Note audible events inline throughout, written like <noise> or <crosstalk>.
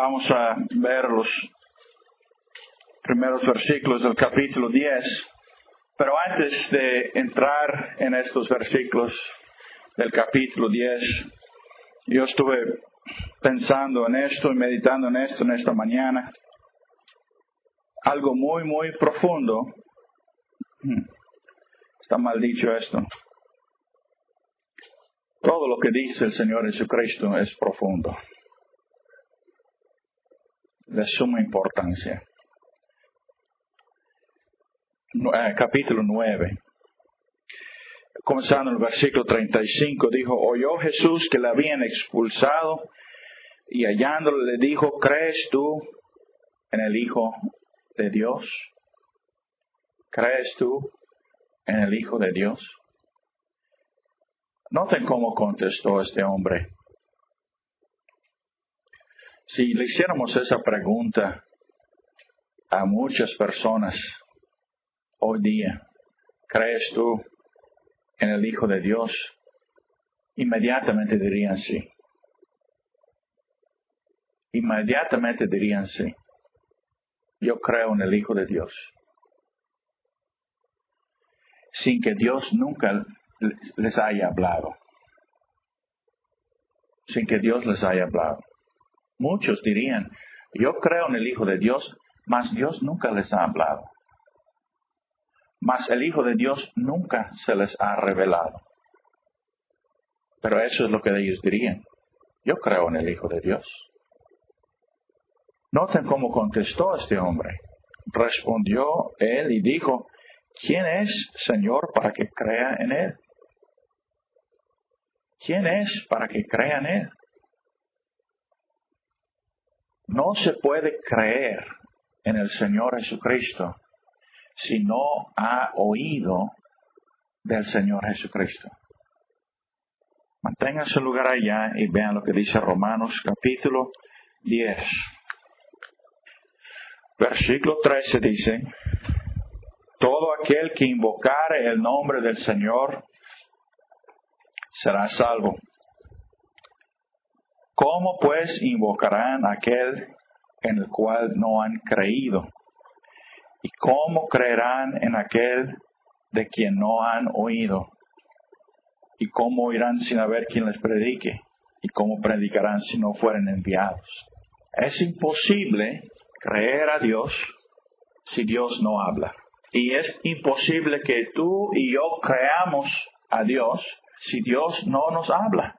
Vamos a ver los primeros versículos del capítulo 10. Pero antes de entrar en estos versículos del capítulo 10, yo estuve pensando en esto y meditando en esto en esta mañana. Algo muy, muy profundo. Hmm. Está mal dicho esto. Todo lo que dice el Señor Jesucristo es profundo. De suma importancia. Eh, capítulo 9. Comenzando en el versículo 35, dijo, oyó Jesús que le habían expulsado y hallándolo le dijo, ¿crees tú en el Hijo de Dios? ¿Crees tú en el Hijo de Dios? Noten cómo contestó este hombre. Si le hiciéramos esa pregunta a muchas personas hoy día, ¿crees tú en el Hijo de Dios? Inmediatamente dirían sí. Inmediatamente dirían sí. Yo creo en el Hijo de Dios. Sin que Dios nunca les haya hablado. Sin que Dios les haya hablado. Muchos dirían, yo creo en el Hijo de Dios, mas Dios nunca les ha hablado mas el Hijo de Dios nunca se les ha revelado. Pero eso es lo que ellos dirían. Yo creo en el Hijo de Dios. Noten cómo contestó este hombre. Respondió él y dijo, ¿quién es, Señor, para que crea en él? ¿Quién es para que crea en él? No se puede creer en el Señor Jesucristo si no ha oído del Señor Jesucristo. Mantengan su lugar allá y vean lo que dice Romanos capítulo 10. Versículo 13 dice, todo aquel que invocare el nombre del Señor será salvo. ¿Cómo pues invocarán aquel en el cual no han creído? ¿Y cómo creerán en aquel de quien no han oído? ¿Y cómo oirán sin haber quien les predique? ¿Y cómo predicarán si no fueren enviados? Es imposible creer a Dios si Dios no habla. Y es imposible que tú y yo creamos a Dios si Dios no nos habla.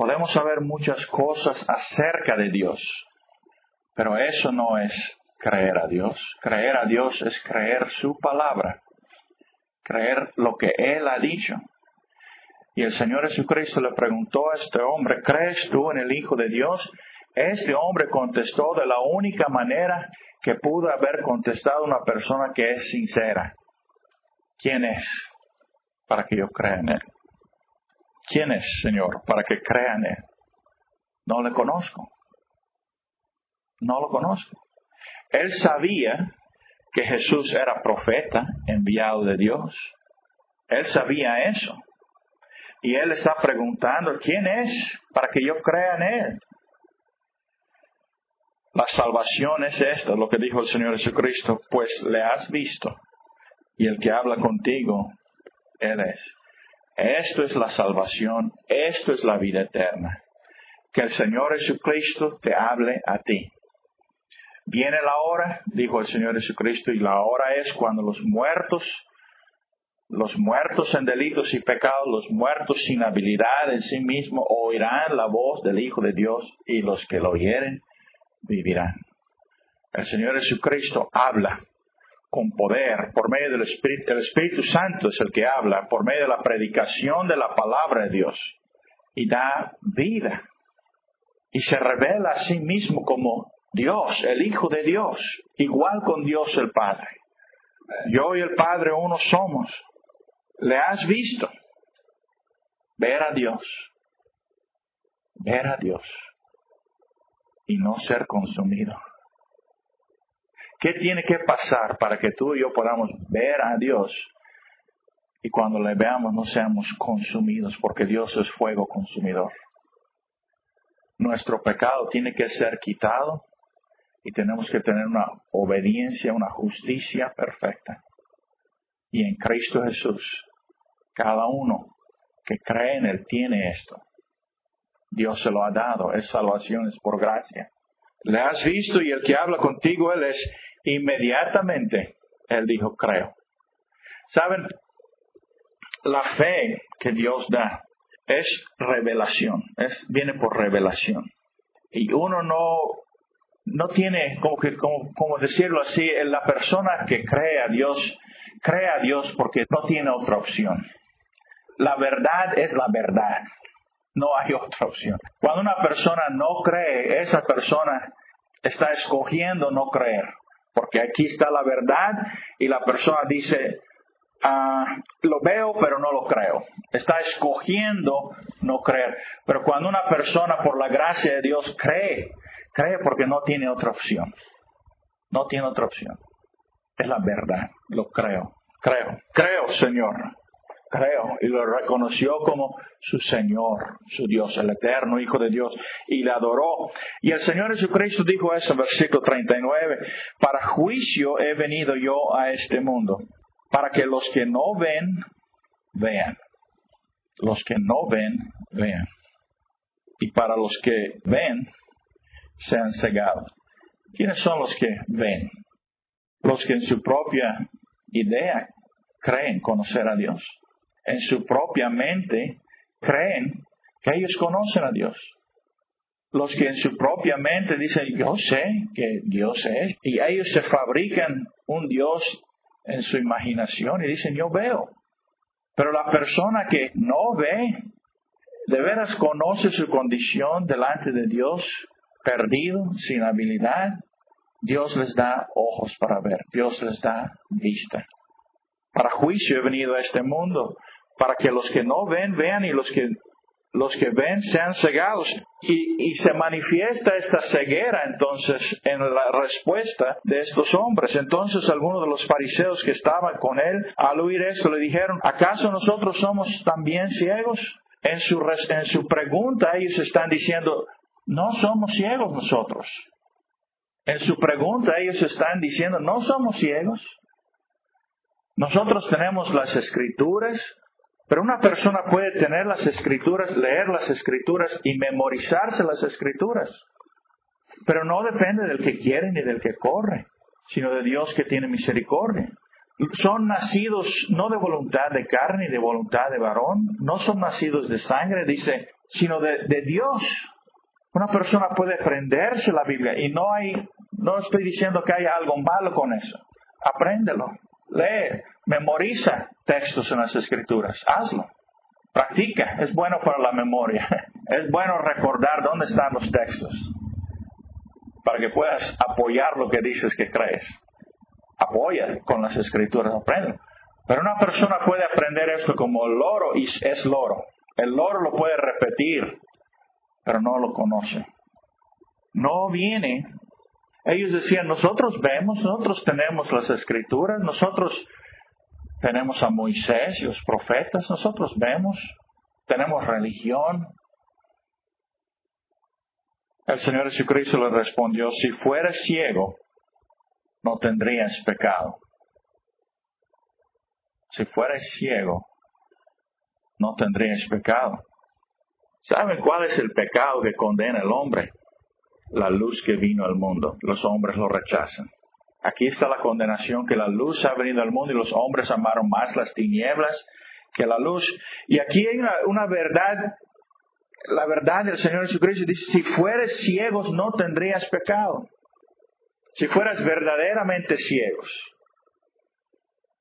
Podemos saber muchas cosas acerca de Dios, pero eso no es creer a Dios. Creer a Dios es creer su palabra, creer lo que Él ha dicho. Y el Señor Jesucristo le preguntó a este hombre, ¿crees tú en el Hijo de Dios? Este hombre contestó de la única manera que pudo haber contestado una persona que es sincera. ¿Quién es para que yo crea en Él? ¿Quién es, Señor, para que crea en Él? No le conozco. No lo conozco. Él sabía que Jesús era profeta enviado de Dios. Él sabía eso. Y él está preguntando, ¿quién es para que yo crea en él? La salvación es esto, lo que dijo el Señor Jesucristo, pues le has visto y el que habla contigo, Él es. Esto es la salvación, esto es la vida eterna. Que el Señor Jesucristo te hable a ti. Viene la hora, dijo el Señor Jesucristo, y la hora es cuando los muertos, los muertos en delitos y pecados, los muertos sin habilidad en sí mismos, oirán la voz del Hijo de Dios y los que lo oyeren vivirán. El Señor Jesucristo habla con poder por medio del Espíritu. El Espíritu Santo es el que habla por medio de la predicación de la palabra de Dios y da vida y se revela a sí mismo como Dios, el Hijo de Dios, igual con Dios el Padre. Yo y el Padre uno somos. ¿Le has visto? Ver a Dios. Ver a Dios. Y no ser consumido. ¿Qué tiene que pasar para que tú y yo podamos ver a Dios y cuando le veamos no seamos consumidos porque Dios es fuego consumidor? Nuestro pecado tiene que ser quitado Y tenemos que tener una obediencia, una justicia perfecta. Y en Cristo Jesús, cada uno que cree en Él tiene esto. Dios se lo ha dado, es salvación, es por gracia. Le has visto y el que habla contigo, Él es inmediatamente, Él dijo, creo. Saben, la fe que Dios da es revelación, es, viene por revelación. Y uno no, no tiene, como, que, como, como decirlo así, la persona que cree a Dios, cree a Dios porque no tiene otra opción. La verdad es la verdad. No hay otra opción. Cuando una persona no cree, esa persona está escogiendo no creer. Porque aquí está la verdad y la persona dice, Ah, lo veo pero no lo creo. Está escogiendo no creer. Pero cuando una persona por la gracia de Dios cree, cree porque no tiene otra opción. No tiene otra opción. Es la verdad. Lo creo. Creo. Creo, Señor. Creo. Y lo reconoció como su Señor, su Dios, el eterno Hijo de Dios. Y le adoró. Y el Señor Jesucristo dijo eso en versículo 39. Para juicio he venido yo a este mundo para que los que no ven, vean. Los que no ven, vean. Y para los que ven, sean cegados. ¿Quiénes son los que ven? Los que en su propia idea creen conocer a Dios. En su propia mente creen que ellos conocen a Dios. Los que en su propia mente dicen, yo sé que Dios es. Y ellos se fabrican un Dios en su imaginación y dicen, yo veo. Pero la persona que no ve, de veras conoce su condición delante de Dios, perdido, sin habilidad, Dios les da ojos para ver, Dios les da vista. Para juicio he venido a este mundo, para que los que no ven vean y los que los que ven sean cegados. Y, se manifiesta esta ceguera entonces en la respuesta de estos hombres. Entonces algunos de los fariseos que estaban con él, al oír esto, le dijeron, ¿acaso nosotros somos también ciegos? En su, en su pregunta ellos están diciendo, no somos ciegos nosotros. En su pregunta ellos están diciendo, no somos ciegos. Nosotros tenemos las escrituras, pero una persona puede tener las escrituras, leer las escrituras y memorizarse las escrituras. Pero no depende del que quiere ni del que corre, sino de Dios que tiene misericordia. Son nacidos no de voluntad de carne ni de voluntad de varón, no son nacidos de sangre, dice, sino de, Dios. Una persona puede aprenderse la Biblia y no hay, no estoy diciendo que haya algo malo con eso. Apréndelo, lee, memoriza textos en las escrituras, hazlo. Practica, es bueno para la memoria. <laughs> Es bueno recordar dónde están los textos para que puedas apoyar lo que dices que crees. Apoya con las escrituras, aprende. Pero una persona puede aprender esto como el loro y es loro. El loro lo puede repetir, pero no lo conoce. No viene ellos decían, nosotros vemos, nosotros tenemos las escrituras, nosotros tenemos a Moisés y los profetas, nosotros vemos, tenemos religión. El Señor Jesucristo le respondió, si fueras ciego, no tendrías pecado. Si fueras ciego, no tendrías pecado. ¿Saben cuál es el pecado que condena al hombre? la luz que vino al mundo. Los hombres lo rechazan. Aquí está la condenación, que la luz ha venido al mundo y los hombres amaron más las tinieblas que la luz. Y aquí hay una, verdad, la verdad del Señor Jesucristo dice, si fueres ciegos no tendrías pecado. Si fueras verdaderamente ciegos,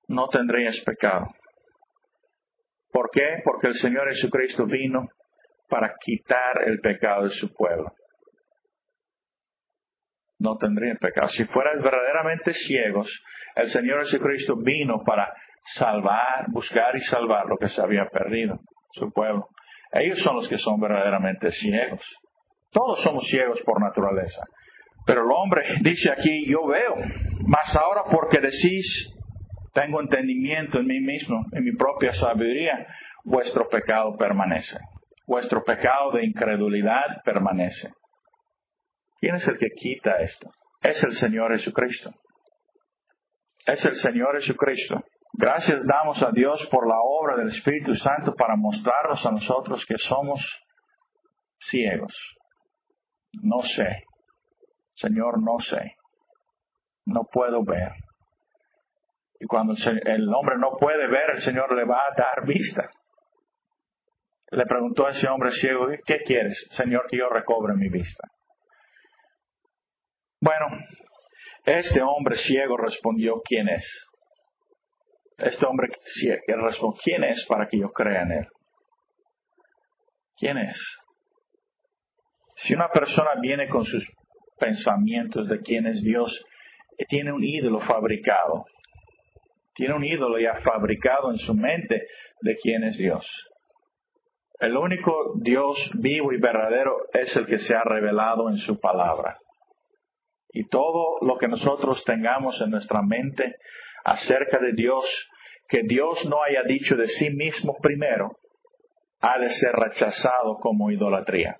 no tendrías pecado. ¿Por qué? Porque el Señor Jesucristo vino para quitar el pecado de su pueblo no tendrían pecado. Si fueras verdaderamente ciegos, el Señor Jesucristo vino para salvar, buscar y salvar lo que se había perdido, su pueblo. Ellos son los que son verdaderamente ciegos. Todos somos ciegos por naturaleza. Pero el hombre dice aquí, yo veo, mas ahora porque decís, tengo entendimiento en mí mismo, en mi propia sabiduría, vuestro pecado permanece. Vuestro pecado de incredulidad permanece. ¿Quién es el que quita esto? es el Señor Jesucristo. Es el Señor Jesucristo. Gracias damos a Dios por la obra del Espíritu Santo para mostrarnos a nosotros que somos ciegos. No sé. Señor, no sé. No puedo ver. Y cuando el hombre no puede ver, el Señor le va a dar vista. Le preguntó a ese hombre ciego, ¿qué quieres, Señor, que yo recobre mi vista? Bueno, este hombre ciego respondió, ¿quién es? Este hombre ciego respondió, ¿quién es para que yo crea en él? ¿Quién es? Si una persona viene con sus pensamientos de quién es Dios, tiene un ídolo fabricado. Tiene un ídolo ya fabricado en su mente de quién es Dios. El único Dios vivo y verdadero es el que se ha revelado en su palabra. Y todo lo que nosotros tengamos en nuestra mente acerca de Dios, que Dios no haya dicho de sí mismo primero, ha de ser rechazado como idolatría.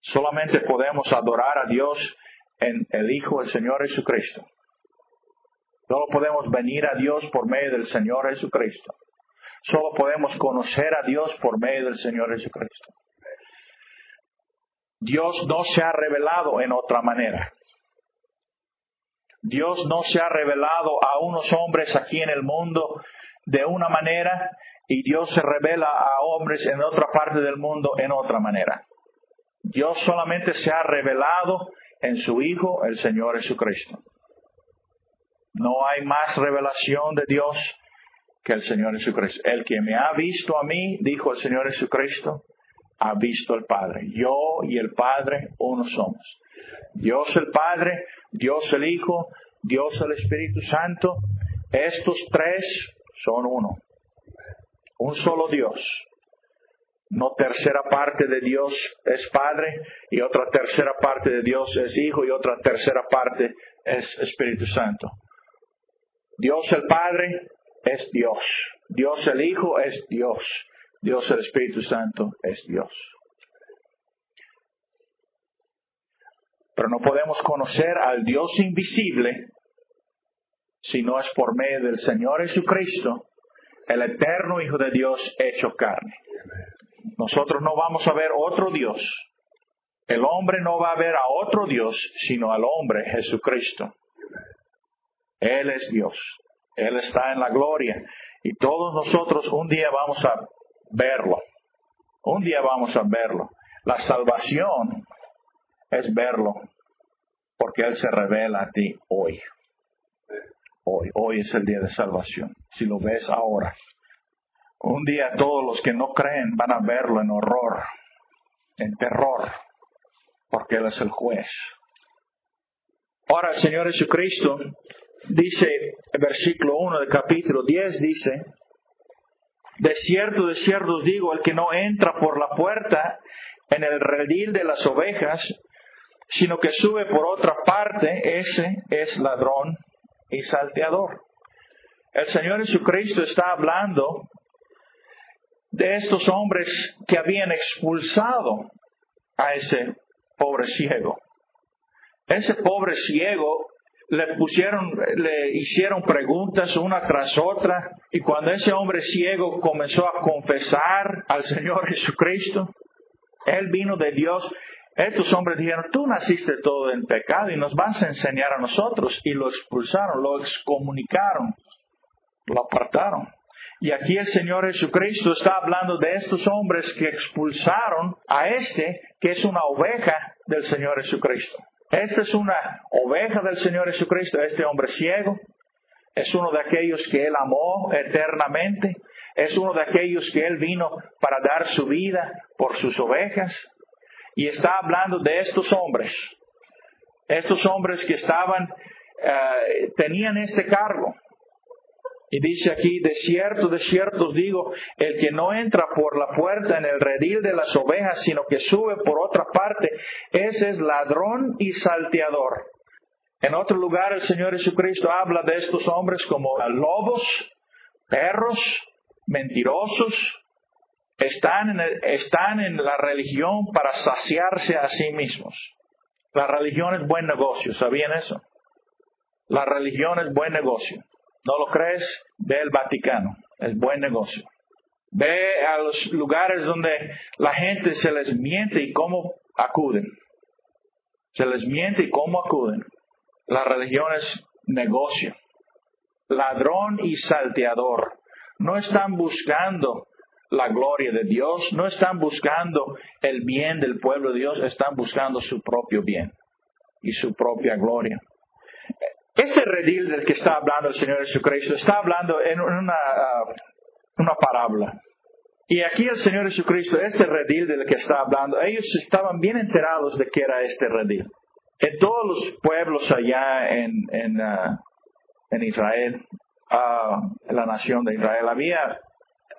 Solamente podemos adorar a Dios en el Hijo del Señor Jesucristo. Solo podemos venir a Dios por medio del Señor Jesucristo. Solo podemos conocer a Dios por medio del Señor Jesucristo. Dios no se ha revelado en otra manera. Dios no se ha revelado a unos hombres aquí en el mundo de una manera y Dios se revela a hombres en otra parte del mundo en otra manera. Dios solamente se ha revelado en su Hijo, el Señor Jesucristo. No hay más revelación de Dios que el Señor Jesucristo. El que me ha visto a mí, dijo el Señor Jesucristo, ha visto al Padre. Yo y el Padre uno somos. Dios el Padre, Dios el Hijo, Dios el Espíritu Santo, estos tres son uno. Un solo Dios. No tercera parte de Dios es Padre y otra tercera parte de Dios es Hijo y otra tercera parte es Espíritu Santo. Dios el Padre es Dios. Dios el Hijo es Dios. Dios el Espíritu Santo es Dios. Pero no podemos conocer al Dios invisible si no es por medio del Señor Jesucristo, el eterno Hijo de Dios hecho carne. Nosotros no vamos a ver otro Dios. El hombre no va a ver a otro Dios, sino al hombre Jesucristo. Él es Dios. Él está en la gloria. Y todos nosotros un día vamos a verlo. Un día vamos a verlo. La salvación es verlo. Porque Él se revela a ti hoy. Hoy, hoy es el día de salvación. Si lo ves ahora. Un día todos los que no creen van a verlo en horror, en terror, porque Él es el juez. Ahora el Señor Jesucristo dice, versículo 1 del capítulo 10 dice, de cierto, de cierto os digo, el que no entra por la puerta en el redil de las ovejas, sino que sube por otra parte, ese es ladrón y salteador. El Señor Jesucristo está hablando de estos hombres que habían expulsado a ese pobre ciego. Ese pobre ciego le pusieron, le hicieron preguntas una tras otra y cuando ese hombre ciego comenzó a confesar al Señor Jesucristo, él vino de Dios. Estos hombres dijeron, tú naciste todo en pecado y nos vas a enseñar a nosotros. Y lo expulsaron, lo excomunicaron, lo apartaron. Y aquí el Señor Jesucristo está hablando de estos hombres que expulsaron a este que es una oveja del Señor Jesucristo. Esta es una oveja del Señor Jesucristo, este hombre ciego. Es uno de aquellos que Él amó eternamente. Es uno de aquellos que Él vino para dar su vida por sus ovejas. Y está hablando de estos hombres. Estos hombres que estaban, eh, tenían este cargo. Y dice aquí, de cierto, de cierto os digo, el que no entra por la puerta en el redil de las ovejas, sino que sube por otra parte, ese es ladrón y salteador. En otro lugar el Señor Jesucristo habla de estos hombres como lobos, perros, mentirosos, están en, están en la religión para saciarse a sí mismos. La religión es buen negocio, ¿sabían eso? La religión es buen negocio. ¿No lo crees? Ve el Vaticano, es buen negocio. Ve a los lugares donde la gente se les miente y cómo acuden. Se les miente y cómo acuden. La religión es negocio. Ladrón y salteador. No están buscando la gloria de Dios, no están buscando el bien del pueblo de Dios, están buscando su propio bien y su propia gloria. Este redil del que está hablando el Señor Jesucristo está hablando en una, uh, una parábola. Y aquí el Señor Jesucristo, este redil del que está hablando, ellos estaban bien enterados de que era este redil. En todos los pueblos allá en, en, uh, en Israel, uh, en la nación de Israel, había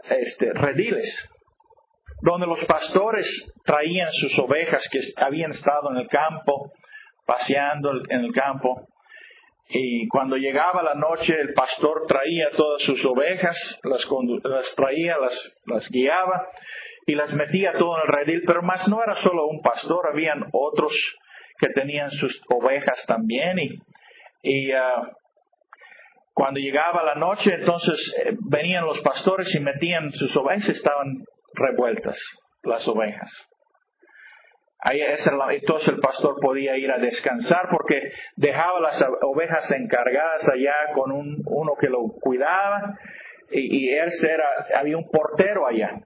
este, rediles, donde los pastores traían sus ovejas que habían estado en el campo, paseando en el campo, y cuando llegaba la noche el pastor traía todas sus ovejas, las, las traía, las, las, guiaba y las metía todo en el redil, pero más no era solo un pastor, habían otros que tenían sus ovejas también y, y uh, cuando llegaba la noche, entonces eh, venían los pastores y metían sus ovejas, estaban revueltas las ovejas. Ahí entonces el pastor podía ir a descansar porque dejaba las ovejas encargadas allá con un, uno que lo cuidaba y, él era, había un portero allá,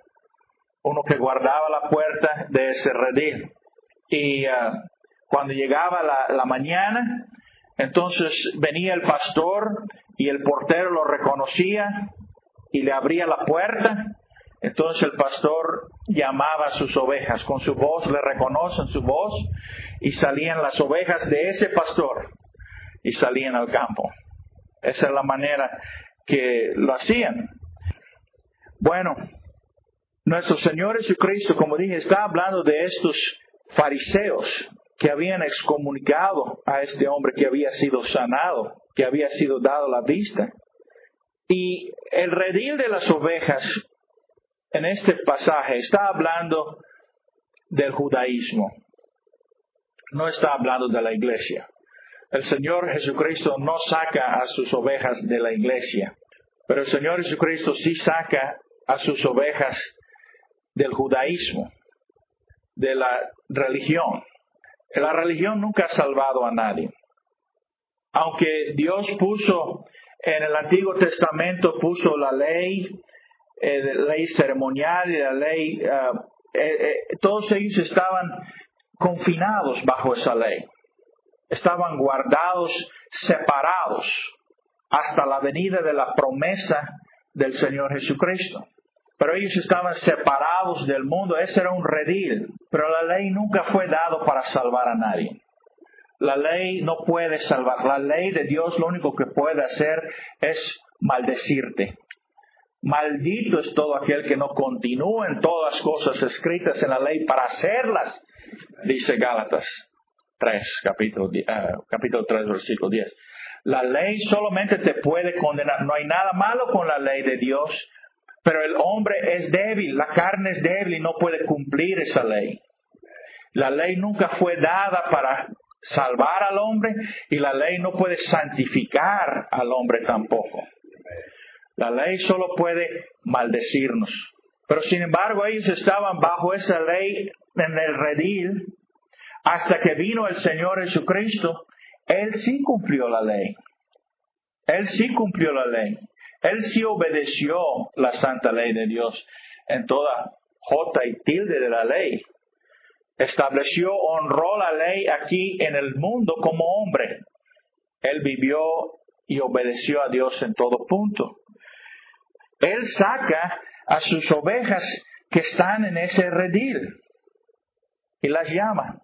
uno que guardaba la puerta de ese redil. Y uh, cuando llegaba la, la mañana, entonces venía el pastor y el portero lo reconocía y le abría la puerta. Entonces el pastor llamaba a sus ovejas, con su voz le reconocen su voz y salían las ovejas de ese pastor y salían al campo. Esa es la manera que lo hacían. Bueno, nuestro Señor Jesucristo, como dije, está hablando de estos fariseos que habían excomunicado a este hombre que había sido sanado, que había sido dado la vista. Y el redil de las ovejas en este pasaje está hablando del judaísmo, no está hablando de la iglesia. El Señor Jesucristo no saca a sus ovejas de la iglesia, pero el Señor Jesucristo sí saca a sus ovejas del judaísmo, de la religión. La religión nunca ha salvado a nadie. Aunque Dios puso en el Antiguo Testamento, puso la ley, eh, la ley ceremonial y la ley, uh, eh, eh, todos ellos estaban confinados bajo esa ley. Estaban guardados, separados, hasta la venida de la promesa del Señor Jesucristo pero ellos estaban separados del mundo, ese era un redil, pero la ley nunca fue dado para salvar a nadie. La ley no puede salvar, la ley de Dios lo único que puede hacer es maldecirte. Maldito es todo aquel que no continúa en todas cosas escritas en la ley para hacerlas, dice Gálatas 3, capítulo, uh, capítulo 3, versículo 10. La ley solamente te puede condenar. No hay nada malo con la ley de Dios, pero el hombre es débil, la carne es débil y no puede cumplir esa ley. La ley nunca fue dada para salvar al hombre y la ley no puede santificar al hombre tampoco. La ley solo puede maldecirnos. Pero sin embargo ellos estaban bajo esa ley en el redil hasta que vino el Señor Jesucristo. Él sí cumplió la ley. Él sí cumplió la ley. Él sí obedeció la santa ley de Dios en toda J y tilde de la ley. Estableció, honró la ley aquí en el mundo como hombre. Él vivió y obedeció a Dios en todo punto. Él saca a sus ovejas que están en ese redil y las llama.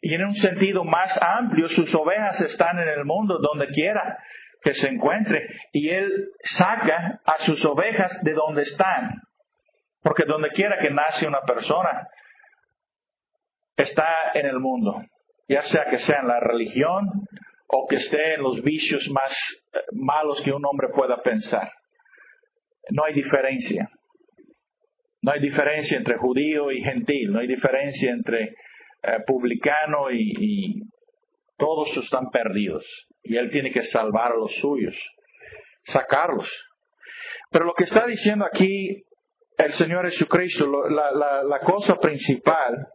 Y en un sentido más amplio, sus ovejas están en el mundo donde quiera que se encuentre y él saca a sus ovejas de donde están. Porque donde quiera que nace una persona, está en el mundo, ya sea que sea en la religión o que esté en los vicios más eh, malos que un hombre pueda pensar. No hay diferencia. No hay diferencia entre judío y gentil, no hay diferencia entre eh, publicano y, todos están perdidos. Y él tiene que salvar a los suyos, sacarlos. Pero lo que está diciendo aquí el Señor Jesucristo, la, la, la cosa principal,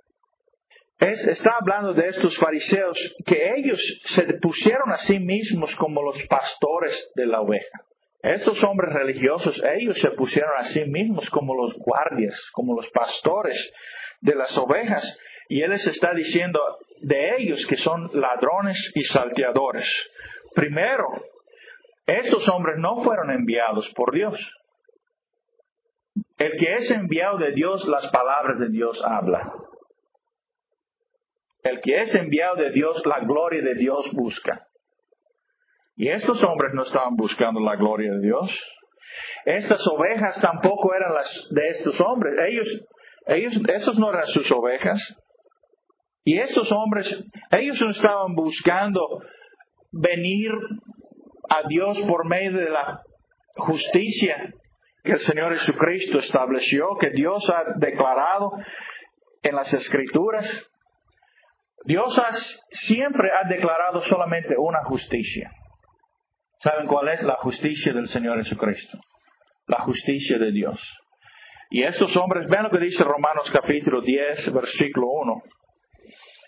es, está hablando de estos fariseos que ellos se pusieron a sí mismos como los pastores de la oveja. Estos hombres religiosos, ellos se pusieron a sí mismos como los guardias, como los pastores de las ovejas. Y Él les está diciendo de ellos que son ladrones y salteadores. Primero, estos hombres no fueron enviados por Dios. El que es enviado de Dios, las palabras de Dios habla. El que es enviado de Dios, la gloria de Dios busca. Y estos hombres no estaban buscando la gloria de Dios. Estas ovejas tampoco eran las de estos hombres. Ellos, ellos, esos no eran sus ovejas. Y estos hombres, ellos no estaban buscando venir a Dios por medio de la justicia que el Señor Jesucristo estableció, que Dios ha declarado en las Escrituras. Dios siempre ha declarado solamente una justicia. ¿Saben cuál es la justicia del Señor Jesucristo? La justicia de Dios. Y estos hombres, ven lo que dice Romanos capítulo 10, versículo 1.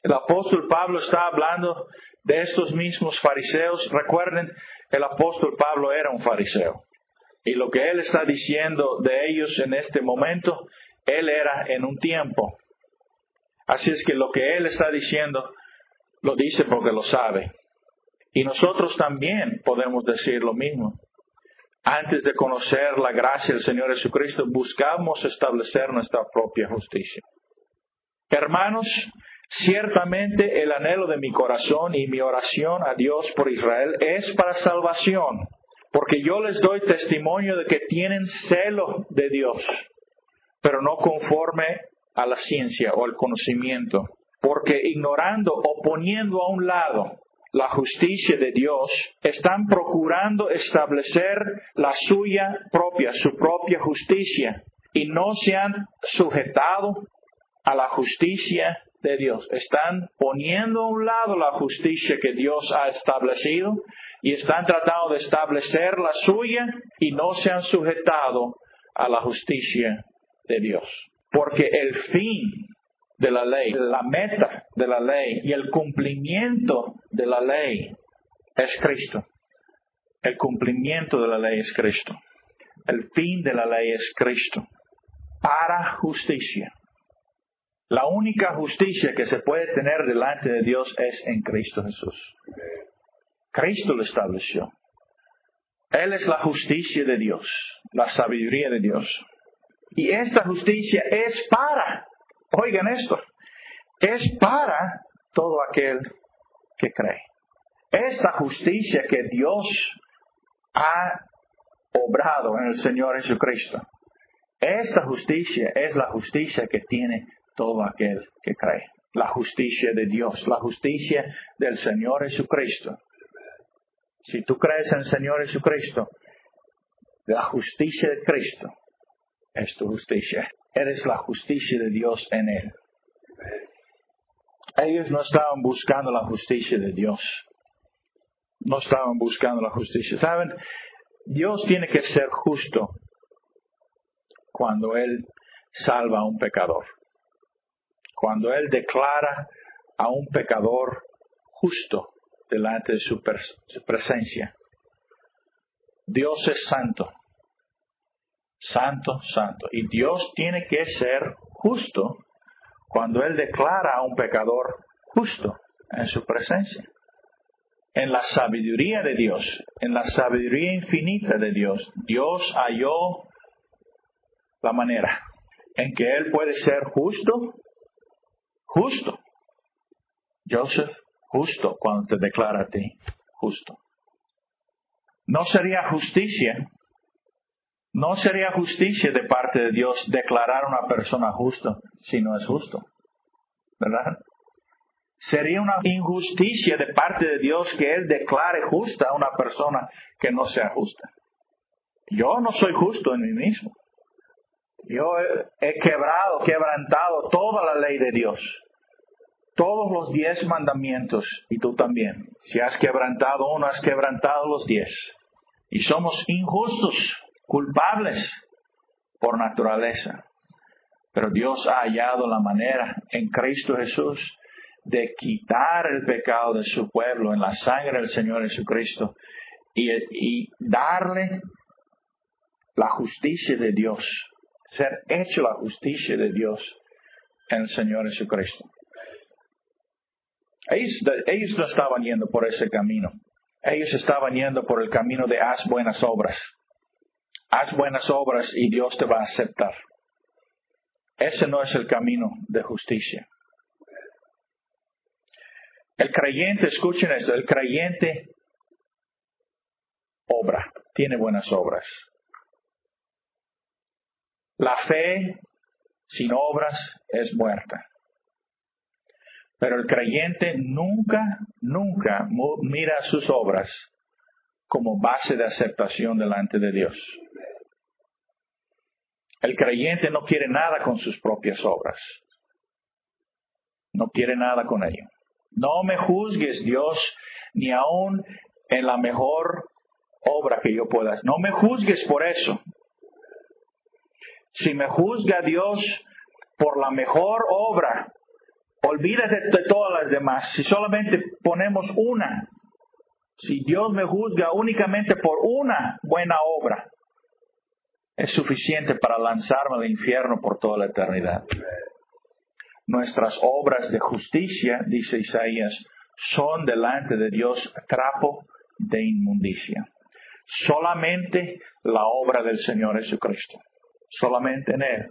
El apóstol Pablo está hablando de estos mismos fariseos. Recuerden, el apóstol Pablo era un fariseo. Y lo que él está diciendo de ellos en este momento, él era en un tiempo. Así es que lo que él está diciendo, lo dice porque lo sabe. Y nosotros también podemos decir lo mismo. Antes de conocer la gracia del Señor Jesucristo, buscamos establecer nuestra propia justicia. Hermanos, ciertamente el anhelo de mi corazón y mi oración a Dios por Israel es para salvación porque yo les doy testimonio de que tienen celo de Dios, pero no conforme a la ciencia o al conocimiento, porque ignorando o poniendo a un lado la justicia de Dios, están procurando establecer la suya propia, su propia justicia, y no se han sujetado a la justicia de Dios. Están poniendo a un lado la justicia que Dios ha establecido y están tratando de establecer la suya y no se han sujetado a la justicia de Dios. Porque el fin de la ley, la meta de la ley y el cumplimiento de la ley es Cristo. El cumplimiento de la ley es Cristo. El fin de la ley es Cristo. Para justicia. La única justicia que se puede tener delante de Dios es en Cristo Jesús. Cristo lo estableció. Él es la justicia de Dios, la sabiduría de Dios. Y esta justicia es para, oigan esto, es para todo aquel que cree. Esta justicia que Dios ha obrado en el Señor Jesucristo, esta justicia es la justicia que tiene todo aquel que cree. La justicia de Dios, la justicia del Señor Jesucristo. Si tú crees en el Señor Jesucristo, la justicia de Cristo es tu justicia. Eres la justicia de Dios en Él. Ellos no estaban buscando la justicia de Dios. No estaban buscando la justicia. ¿Saben? Dios tiene que ser justo cuando Él salva a un pecador. Cuando Él declara a un pecador justo delante de su, presencia. Dios es santo. Santo, santo. Y Dios tiene que ser justo cuando Él declara a un pecador justo en su presencia. En la sabiduría de Dios, en la sabiduría infinita de Dios, Dios halló la manera en que Él puede ser justo, justo. Joseph justo cuando te declara a ti justo. No sería justicia, no sería justicia de parte de Dios declarar a una persona justo si no es justo. ¿Verdad? Sería una injusticia de parte de Dios que Él declare justa a una persona que no sea justa. Yo no soy justo en mí mismo. Yo he, quebrado, quebrantado toda la ley de Dios. todos los diez mandamientos y tú también. Si has quebrantado uno, has quebrantado los diez. Y somos injustos, culpables por naturaleza. Pero Dios ha hallado la manera en Cristo Jesús de quitar el pecado de su pueblo en la sangre del Señor Jesucristo y, y darle la justicia de Dios, ser hecho la justicia de Dios en el Señor Jesucristo. Ellos, no estaban yendo por ese camino. Ellos estaban yendo por el camino de haz buenas obras. Haz buenas obras y Dios te va a aceptar. Ese no es el camino de justicia. El creyente, escuchen esto, el creyente obra, tiene buenas obras. La fe sin obras es muerta. Pero el creyente nunca, nunca mira sus obras como base de aceptación delante de Dios. El creyente no quiere nada con sus propias obras. No quiere nada con ello. No me juzgues, Dios, ni aun en la mejor obra que yo pueda. No me juzgues por eso. Si me juzga Dios por la mejor obra Olvídate de todas las demás. Si solamente ponemos una, si Dios me juzga únicamente por una buena obra, es suficiente para lanzarme al infierno por toda la eternidad. Nuestras obras de justicia, dice Isaías, son delante de Dios trapo de inmundicia. Solamente la obra del Señor Jesucristo. Solamente en Él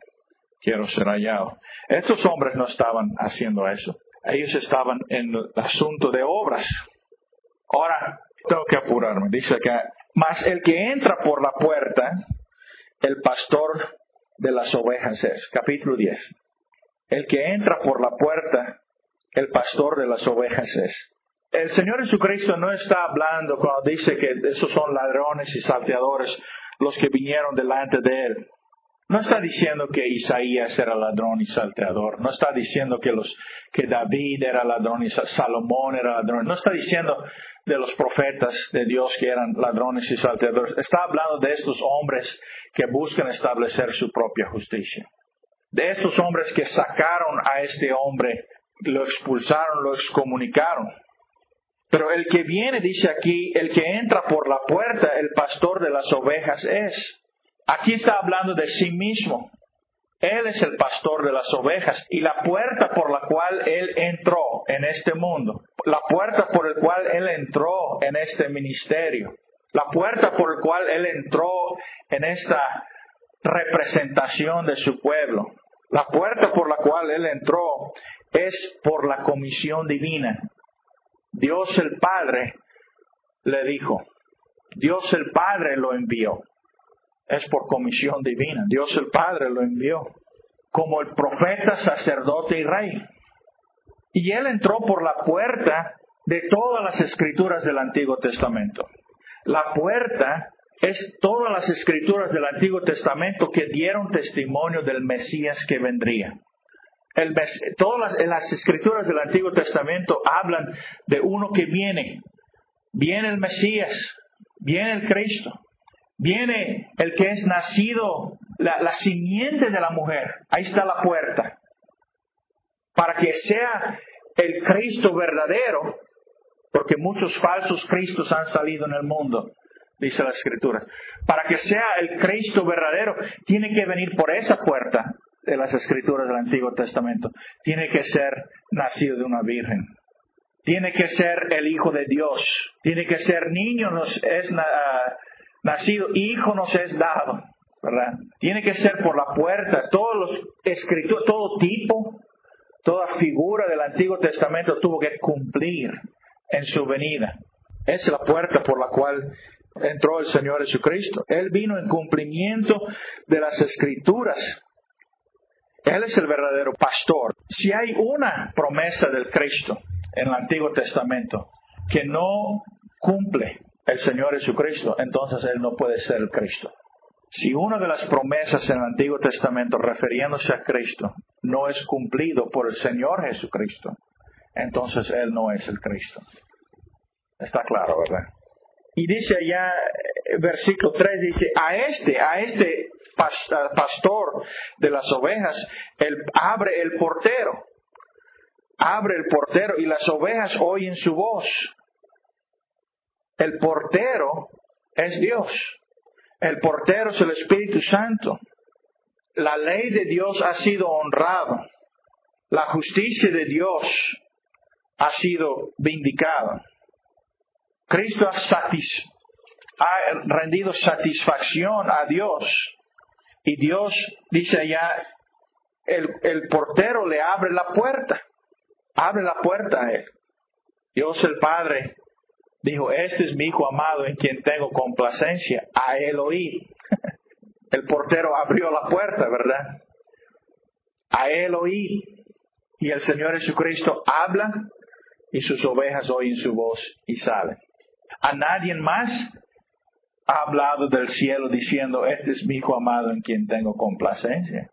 quiero ser hallado. Estos hombres no estaban haciendo eso. Ellos estaban en el asunto de obras. Ahora, tengo que apurarme. Dice que, más el que entra por la puerta, el pastor de las ovejas es. Capítulo 10. El que entra por la puerta, el pastor de las ovejas es. El Señor Jesucristo no está hablando cuando dice que esos son ladrones y salteadores los que vinieron delante de Él. No está diciendo que Isaías era ladrón y salteador. No está diciendo que, los, que David era ladrón y Salomón era ladrón. No está diciendo de los profetas de Dios que eran ladrones y salteadores. Está hablando de estos hombres que buscan establecer su propia justicia. De estos hombres que sacaron a este hombre, lo expulsaron, lo excomunicaron. Pero el que viene, dice aquí, el que entra por la puerta, el pastor de las ovejas es. Aquí está hablando de sí mismo. Él es el pastor de las ovejas y la puerta por la cual Él entró en este mundo, la puerta por la cual Él entró en este ministerio, la puerta por la cual Él entró en esta representación de su pueblo, la puerta por la cual Él entró es por la comisión divina. Dios el Padre le dijo, Dios el Padre lo envió es por comisión divina. Dios el Padre lo envió como el profeta, sacerdote y rey. Y él entró por la puerta de todas las escrituras del Antiguo Testamento. La puerta es todas las escrituras del Antiguo Testamento que dieron testimonio del Mesías que vendría. todas las escrituras del Antiguo Testamento hablan de uno que viene. Viene el Mesías, viene el Cristo. Viene el que es nacido, la, simiente de la mujer. Ahí está la puerta. Para que sea el Cristo verdadero, porque muchos falsos Cristos han salido en el mundo, dice la Escritura. Para que sea el Cristo verdadero, tiene que venir por esa puerta de las Escrituras del Antiguo Testamento. Tiene que ser nacido de una virgen. Tiene que ser el Hijo de Dios. Tiene que ser niño, es nacido, hijo nos es dado, ¿verdad? Tiene que ser por la puerta. Todos los todo tipo, toda figura del Antiguo Testamento tuvo que cumplir en su venida. Es la puerta por la cual entró el Señor Jesucristo. Él vino en cumplimiento de las escrituras. Él es el verdadero pastor. Si hay una promesa del Cristo en el Antiguo Testamento que no cumple el Señor Jesucristo, entonces Él no puede ser el Cristo. Si una de las promesas en el Antiguo Testamento refiriéndose a Cristo no es cumplido por el Señor Jesucristo, entonces Él no es el Cristo. Está claro, ¿verdad? Y dice allá, eh, versículo 3, dice, a este, a este pastor de las ovejas, él abre el portero. Abre el portero y las ovejas oyen su voz. El portero es Dios. El portero es el Espíritu Santo. La ley de Dios ha sido honrada. La justicia de Dios ha sido vindicada. Cristo ha, rendido satisfacción a Dios. Y Dios dice allá, el, el portero le abre la puerta. Abre la puerta a él. Dios el Padre dijo, este es mi hijo amado en quien tengo complacencia. A él oí. El portero abrió la puerta, ¿verdad? A él oí. Y el Señor Jesucristo habla y sus ovejas oyen su voz y salen. A nadie más ha hablado del cielo diciendo, este es mi hijo amado en quien tengo complacencia.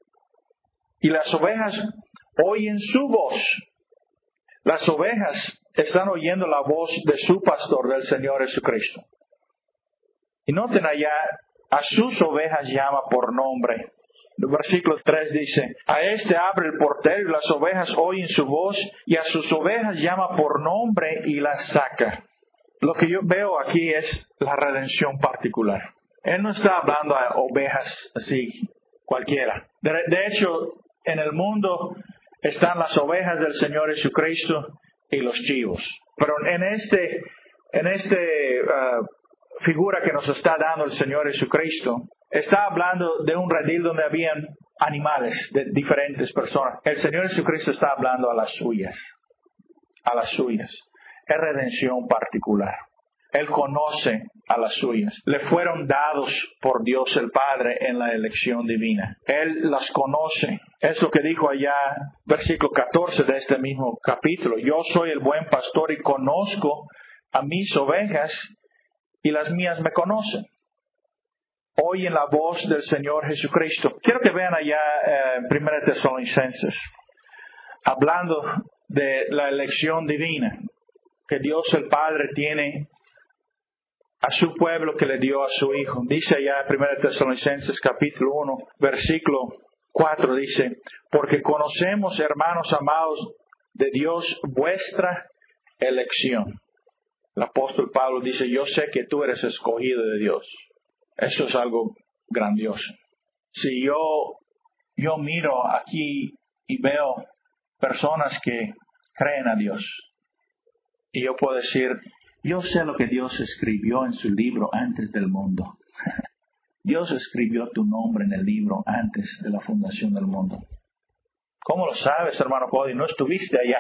Y las ovejas oyen su voz. Las ovejas están oyendo la voz de su pastor, del Señor Jesucristo. Y noten allá, a sus ovejas llama por nombre. El versículo 3 dice, a este abre el portero y las ovejas oyen su voz y a sus ovejas llama por nombre y las saca. Lo que yo veo aquí es la redención particular. Él no está hablando a ovejas así, cualquiera. De, hecho, en el mundo están las ovejas del Señor Jesucristo y los chivos. Pero en este, en este uh, figura que nos está dando el Señor Jesucristo, está hablando de un redil donde habían animales de diferentes personas. El Señor Jesucristo está hablando a las suyas, a las suyas es redención particular. Él conoce a las suyas. Le fueron dados por Dios el Padre en la elección divina. Él las conoce. Es lo que dijo allá, versículo 14 de este mismo capítulo. Yo soy el buen pastor y conozco a mis ovejas y las mías me conocen. Oyen la voz del Señor Jesucristo. Quiero que vean allá eh, en 1 Tesalonicenses, hablando de la elección divina que Dios el Padre tiene a su pueblo que le dio a su Hijo. Dice allá 1 Tesalonicenses capítulo 1, versículo 4, dice, porque conocemos, hermanos amados de Dios, vuestra elección. El apóstol Pablo dice, yo sé que tú eres escogido de Dios. Eso es algo grandioso. Si yo, yo miro aquí y veo personas que creen a Dios, y yo puedo decir, yo sé lo que Dios escribió en su libro antes del mundo. <laughs> Dios escribió tu nombre en el libro antes de la fundación del mundo. ¿Cómo lo sabes, hermano Cody? No estuviste allá.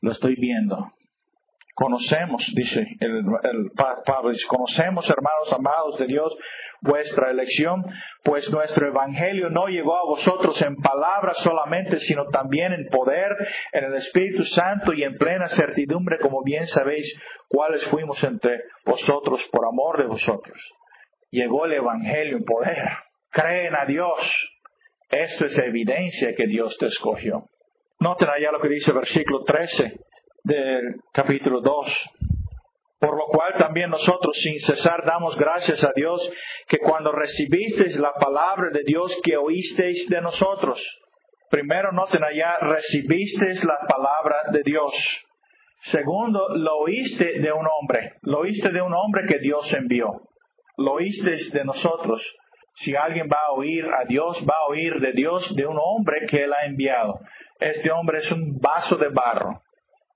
Lo estoy viendo. Conocemos, dice el, Pablo, conocemos, hermanos amados de Dios, vuestra elección, pues nuestro evangelio no llegó a vosotros en palabras solamente, sino también en poder, en el Espíritu Santo y en plena certidumbre, como bien sabéis cuáles fuimos entre vosotros por amor de vosotros. Llegó el evangelio en poder. Creen a Dios. Esto es evidencia que Dios te escogió. Noten allá lo que dice el versículo 13 del capítulo 2. Por lo cual también nosotros sin cesar damos gracias a Dios que cuando recibisteis la palabra de Dios que oísteis de nosotros, primero noten allá, recibisteis la palabra de Dios. Segundo, lo oíste de un hombre, lo oíste de un hombre que Dios envió, lo oíste de nosotros. Si alguien va a oír a Dios, va a oír de Dios de un hombre que Él ha enviado. Este hombre es un vaso de barro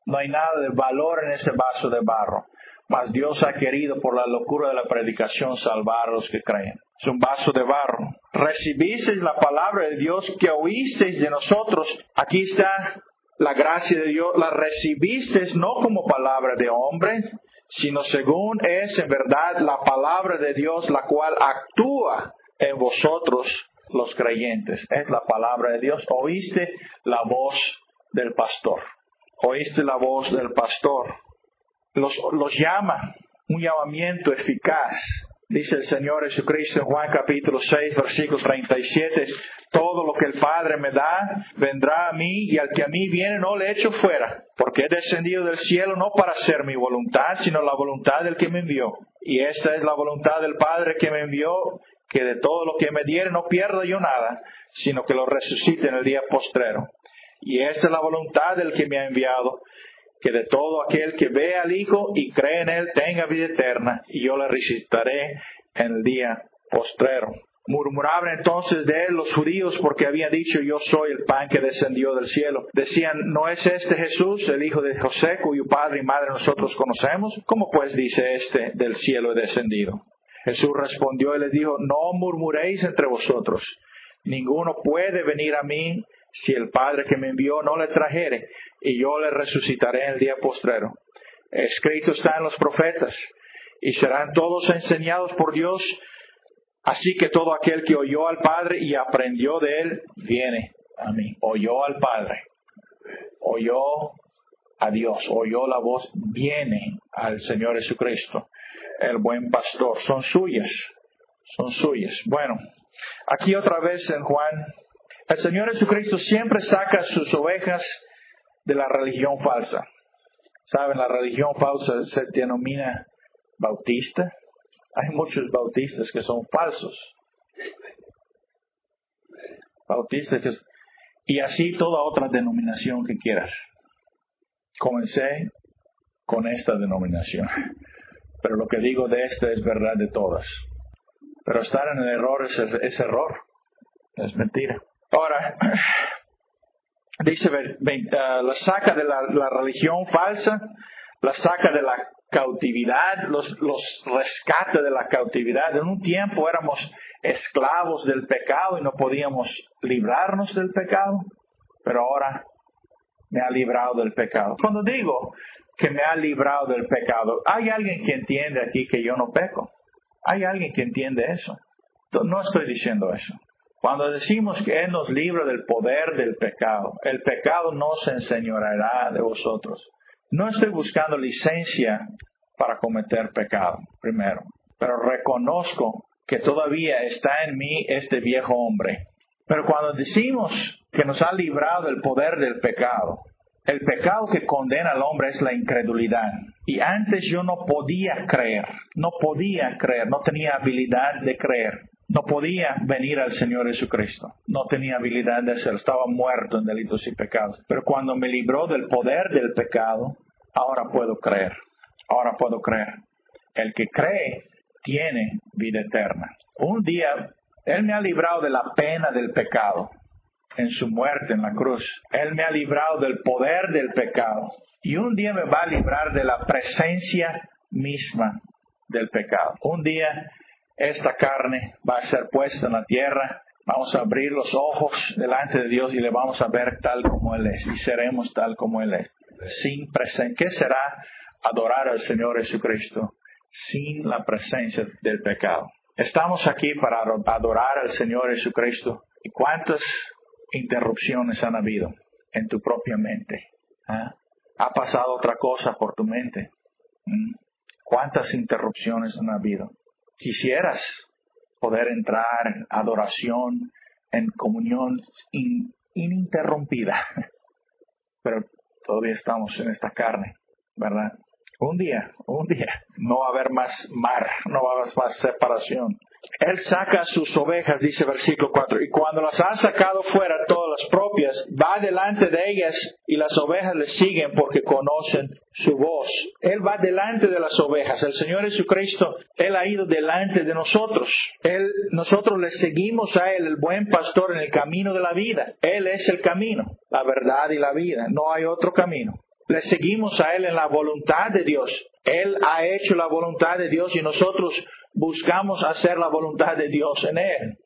no hay nada de valor en ese vaso de barro. Mas Dios ha querido por la locura de la predicación salvar a los que creen. Es un vaso de barro. Recibisteis la palabra de Dios que oísteis de nosotros. Aquí está la gracia de Dios. La recibisteis no como palabra de hombre, sino según es en verdad la palabra de Dios, la cual actúa en vosotros los creyentes. Es la palabra de Dios. Oíste la voz del pastor oíste la voz del pastor. Los, llama, un llamamiento eficaz. Dice el Señor Jesucristo en Juan capítulo 6, versículo 37, todo lo que el Padre me da vendrá a mí y al que a mí viene no le echo fuera, porque he descendido del cielo no para hacer mi voluntad, sino la voluntad del que me envió. Y esta es la voluntad del Padre que me envió, que de todo lo que me diere no pierda yo nada, sino que lo resucite en el día postrero. Y esta es la voluntad del que me ha enviado, que de todo aquel que ve al Hijo y cree en Él tenga vida eterna, y yo le resucitaré en el día postrero. Murmuraban entonces de él los judíos porque había dicho yo soy el pan que descendió del cielo. Decían, ¿no es este Jesús, el hijo de José, cuyo padre y madre nosotros conocemos? ¿Cómo pues dice este del cielo he descendido? Jesús respondió y les dijo, no murmuréis entre vosotros. Ninguno puede venir a mí si el Padre que me envió no le trajere, y yo le resucitaré en el día postrero. Escrito está en los profetas, y serán todos enseñados por Dios, así que todo aquel que oyó al Padre y aprendió de él, viene a mí. Oyó al Padre, oyó a Dios, oyó la voz, viene al Señor Jesucristo, el buen pastor. Son suyas, son suyas. Bueno, aquí otra vez en Juan el Señor Jesucristo siempre saca sus ovejas de la religión falsa. ¿Saben? La religión falsa se denomina bautista. Hay muchos bautistas que son falsos. Bautistas. Y así toda otra denominación que quieras. Comencé con esta denominación. Pero lo que digo de esta es verdad de todas. Pero estar en el error es, es error. Es mentira. Ahora, dice, uh, la saca de la, religión falsa, la saca de la cautividad, los, los rescata de la cautividad. En un tiempo éramos esclavos del pecado y no podíamos librarnos del pecado, pero ahora me ha librado del pecado. Cuando digo que me ha librado del pecado, ¿hay alguien que entiende aquí que yo no peco? ¿Hay alguien que entiende eso? No estoy diciendo eso. Cuando decimos que Él nos libra del poder del pecado, el pecado no se enseñoreará de vosotros. No estoy buscando licencia para cometer pecado, primero, pero reconozco que todavía está en mí este viejo hombre. Pero cuando decimos que nos ha librado del poder del pecado, el pecado que condena al hombre es la incredulidad. Y antes yo no podía creer, no podía creer, no tenía habilidad de creer no podía venir al Señor Jesucristo. No tenía habilidad de hacerlo. Estaba muerto en delitos y pecados. Pero cuando me libró del poder del pecado, ahora puedo creer. Ahora puedo creer. El que cree tiene vida eterna. Un día, Él me ha librado de la pena del pecado en su muerte en la cruz. Él me ha librado del poder del pecado. Y un día me va a librar de la presencia misma del pecado. Un día esta carne va a ser puesta en la tierra, vamos a abrir los ojos delante de Dios y le vamos a ver tal como Él es y seremos tal como Él es. Sin presencia. ¿Qué será adorar al Señor Jesucristo sin la presencia del pecado? Estamos aquí para adorar al Señor Jesucristo. ¿Y cuántas interrupciones han habido en tu propia mente? ¿Ah? ¿Ha pasado otra cosa por tu mente? ¿Mm? ¿Cuántas interrupciones han habido? Quisieras poder entrar en adoración, en comunión ininterrumpida. <laughs> Pero todavía estamos en esta carne, ¿verdad? Un día, un día, no va a haber más mar, no va a haber más separación. Él saca sus ovejas, dice versículo 4, y cuando las ha sacado fuera todas las propias, va delante de ellas y las ovejas le siguen porque conocen su voz. Él va delante de las ovejas. El Señor Jesucristo, Él ha ido delante de nosotros. Él, nosotros le seguimos a Él, el buen pastor, en el camino de la vida. Él es el camino, la verdad y la vida. No hay otro camino. Le seguimos a Él en la voluntad de Dios. Él ha hecho la voluntad de Dios y nosotros buscamos hacer la voluntad de Dios en Él.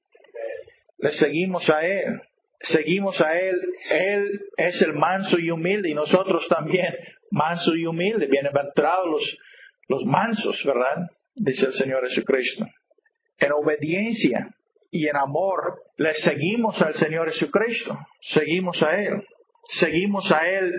Le seguimos a Él. Seguimos a Él. Él es el manso y humilde y nosotros también manso y humilde. Bienaventurados los, los mansos, ¿verdad? Dice el Señor Jesucristo. En obediencia y en amor le seguimos al Señor Jesucristo. Seguimos a Él. Seguimos a Él.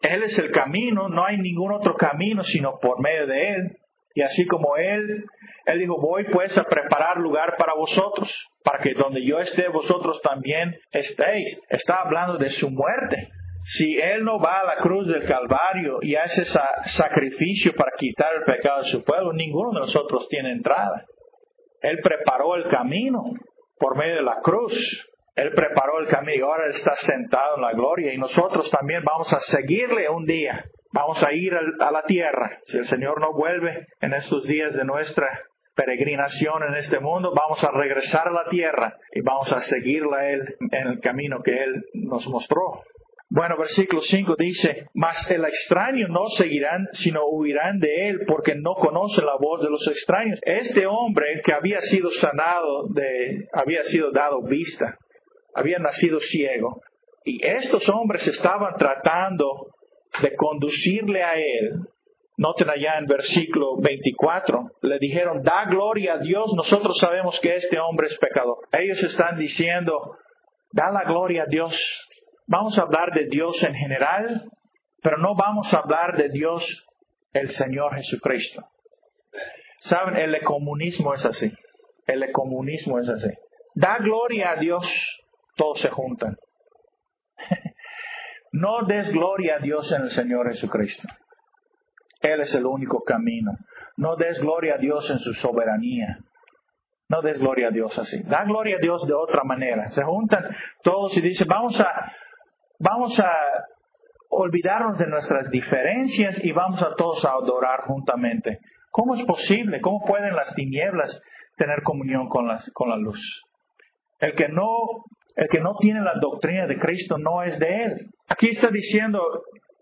Él es el camino. No hay ningún otro camino sino por medio de Él. Y así como Él, Él dijo, voy pues a preparar lugar para vosotros, para que donde yo esté, vosotros también estéis. Está hablando de su muerte. Si Él no va a la cruz del Calvario y hace ese sacrificio para quitar el pecado de su pueblo, ninguno de nosotros tiene entrada. Él preparó el camino por medio de la cruz. Él preparó el camino y ahora Él está sentado en la gloria y nosotros también vamos a seguirle un día. Vamos a ir a la tierra. Si el Señor no vuelve en estos días de nuestra peregrinación en este mundo, vamos a regresar a la tierra y vamos a seguirle a Él en el camino que Él nos mostró. Bueno, versículo 5 dice, mas el extraño no seguirán, sino huirán de él, porque no conocen la voz de los extraños. Este hombre que había sido sanado, de, había sido dado vista, había nacido ciego, y estos hombres estaban tratando de conducirle a él. Noten allá en versículo 24, le dijeron, da gloria a Dios, nosotros sabemos que este hombre es pecador. Ellos están diciendo, da la gloria a Dios, Vamos a hablar de Dios en general, pero no vamos a hablar de Dios el Señor Jesucristo. Saben, el comunismo es así. El comunismo es así. Da gloria a Dios, todos se juntan. No des gloria a Dios en el Señor Jesucristo. Él es el único camino. No des gloria a Dios en su soberanía. No des gloria a Dios así. Da gloria a Dios de otra manera. Se juntan todos y dicen, vamos a, vamos a olvidarnos de nuestras diferencias y vamos a todos a adorar juntamente. ¿Cómo es posible? ¿Cómo pueden las tinieblas tener comunión con, con la luz? El que, no, el que no tiene la doctrina de Cristo no es de Él. Aquí está diciendo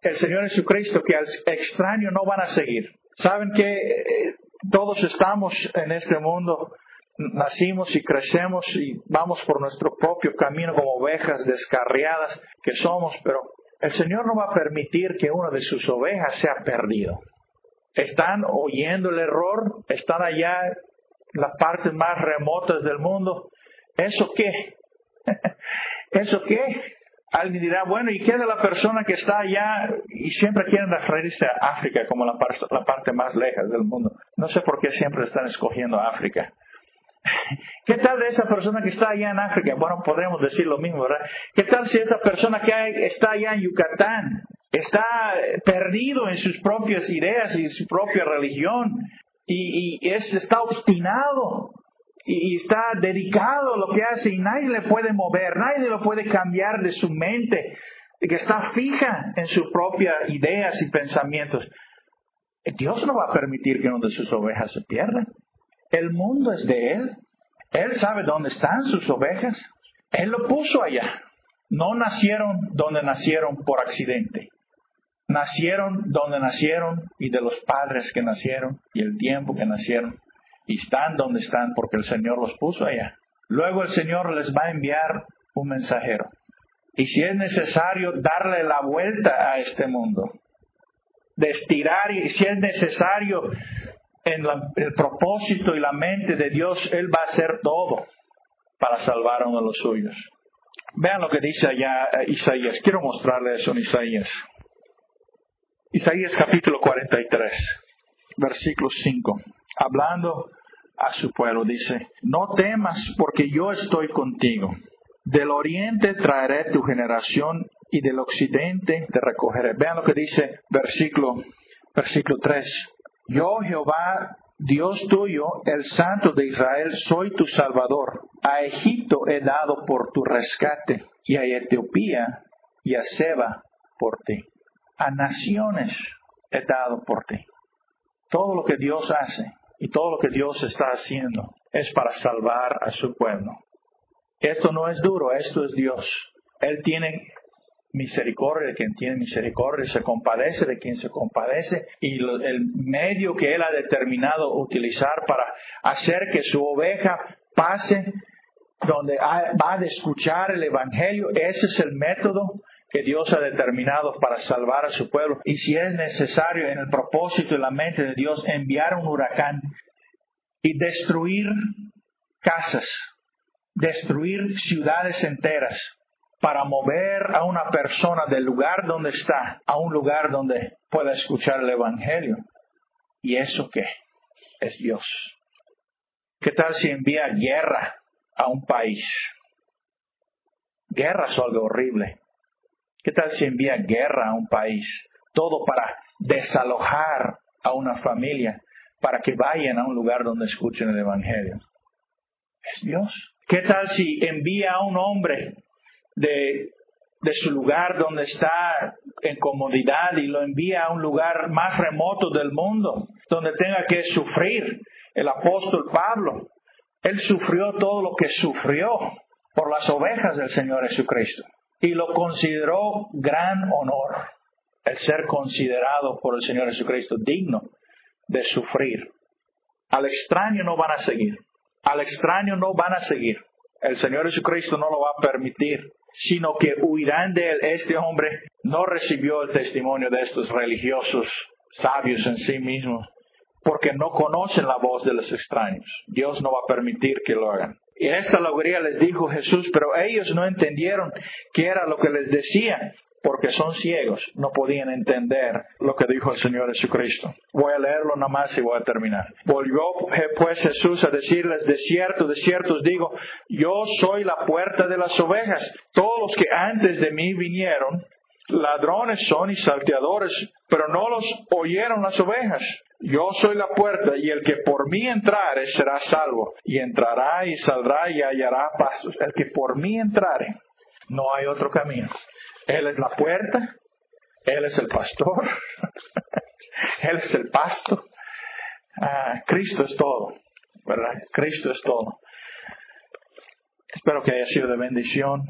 el Señor Jesucristo que al extraño no van a seguir. Saben que eh, todos estamos en este mundo nacimos y crecemos y vamos por nuestro propio camino como ovejas descarriadas que somos, pero el Señor no va a permitir que una de sus ovejas sea perdido. Están oyendo el error, están allá en las partes más remotas del mundo. ¿Eso qué? ¿Eso qué? Alguien dirá, bueno, ¿y qué de la persona que está allá? Y siempre quieren referirse a África como la, la parte más lejos del mundo. No sé por qué siempre están escogiendo África. <laughs> ¿Qué tal de esa persona que está allá en África? Bueno, podríamos decir lo mismo, ¿verdad? ¿Qué tal si esa persona que está allá en Yucatán está perdido en sus propias ideas y su propia religión y, está obstinado y, está dedicado a lo que hace y nadie le puede mover, nadie lo puede cambiar de su mente, que está fija en sus propias ideas y pensamientos? Dios no va a permitir que una de sus ovejas se pierda. El mundo es de Él. Él sabe dónde están sus ovejas. Él lo puso allá. No nacieron donde nacieron por accidente. Nacieron donde nacieron y de los padres que nacieron y el tiempo que nacieron. Y están donde están porque el Señor los puso allá. Luego el Señor les va a enviar un mensajero. Y si es necesario darle la vuelta a este mundo, de estirar y si es necesario en el propósito y la mente de Dios, Él va a hacer todo para salvar a uno de los suyos. Vean lo que dice allá eh, Isaías. Quiero mostrarles eso en Isaías. Isaías capítulo 43, versículo 5. Hablando a su pueblo, dice, no temas porque yo estoy contigo. Del oriente traeré tu generación y del occidente te recogeré. Vean lo que dice versículo, versículo 3. Yo, Jehová, Dios tuyo, el Santo de Israel, soy tu Salvador. A Egipto he dado por tu rescate, y a Etiopía y a Seba por ti. A naciones he dado por ti. Todo lo que Dios hace y todo lo que Dios está haciendo es para salvar a su pueblo. Esto no es duro, esto es Dios. Él tiene misericordia de quien tiene misericordia, se compadece de quien se compadece y el medio que Él ha determinado utilizar para hacer que su oveja pase donde va a escuchar el Evangelio, ese es el método que Dios ha determinado para salvar a su pueblo. Y si es necesario en el propósito y la mente de Dios enviar un huracán y destruir casas, destruir ciudades enteras, para mover a una persona del lugar donde está a un lugar donde pueda escuchar el Evangelio. ¿Y eso qué? es Dios. ¿Qué tal si envía guerra a un país? Guerra es algo horrible. ¿Qué tal si envía guerra a un país? Todo para desalojar a una familia, para que vayan a un lugar donde escuchen el Evangelio. Es Dios. ¿Qué tal si envía a un hombre de, de su lugar donde está en comodidad y lo envía a un lugar más remoto del mundo, donde tenga que sufrir? El apóstol Pablo, él sufrió todo lo que sufrió por las ovejas del Señor Jesucristo y lo consideró gran honor el ser considerado por el Señor Jesucristo digno de sufrir. Al extraño no van a seguir. Al extraño no van a seguir. El Señor Jesucristo no lo va a permitir, sino que huirán de él. Este hombre no recibió el testimonio de estos religiosos sabios en sí mismos, porque no conocen la voz de los extraños. Dios no va a permitir que lo hagan. Y esta alegría les dijo Jesús, pero ellos no entendieron qué era lo que les decía, porque son ciegos, no podían entender lo que dijo el Señor Jesucristo. Voy a leerlo nada más y voy a terminar. Volvió pues Jesús a decirles, de cierto, de cierto os digo, yo soy la puerta de las ovejas. Todos los que antes de mí vinieron, ladrones son y salteadores, pero no los oyeron las ovejas. Yo soy la puerta y el que por mí entrare será salvo y entrará y saldrá y hallará pasos. El que por mí entrare, no hay otro camino. Él es la puerta, Él es el pastor, <laughs> Él es el pasto. Ah, Cristo es todo, ¿verdad? Cristo es todo. Espero que haya sido de bendición.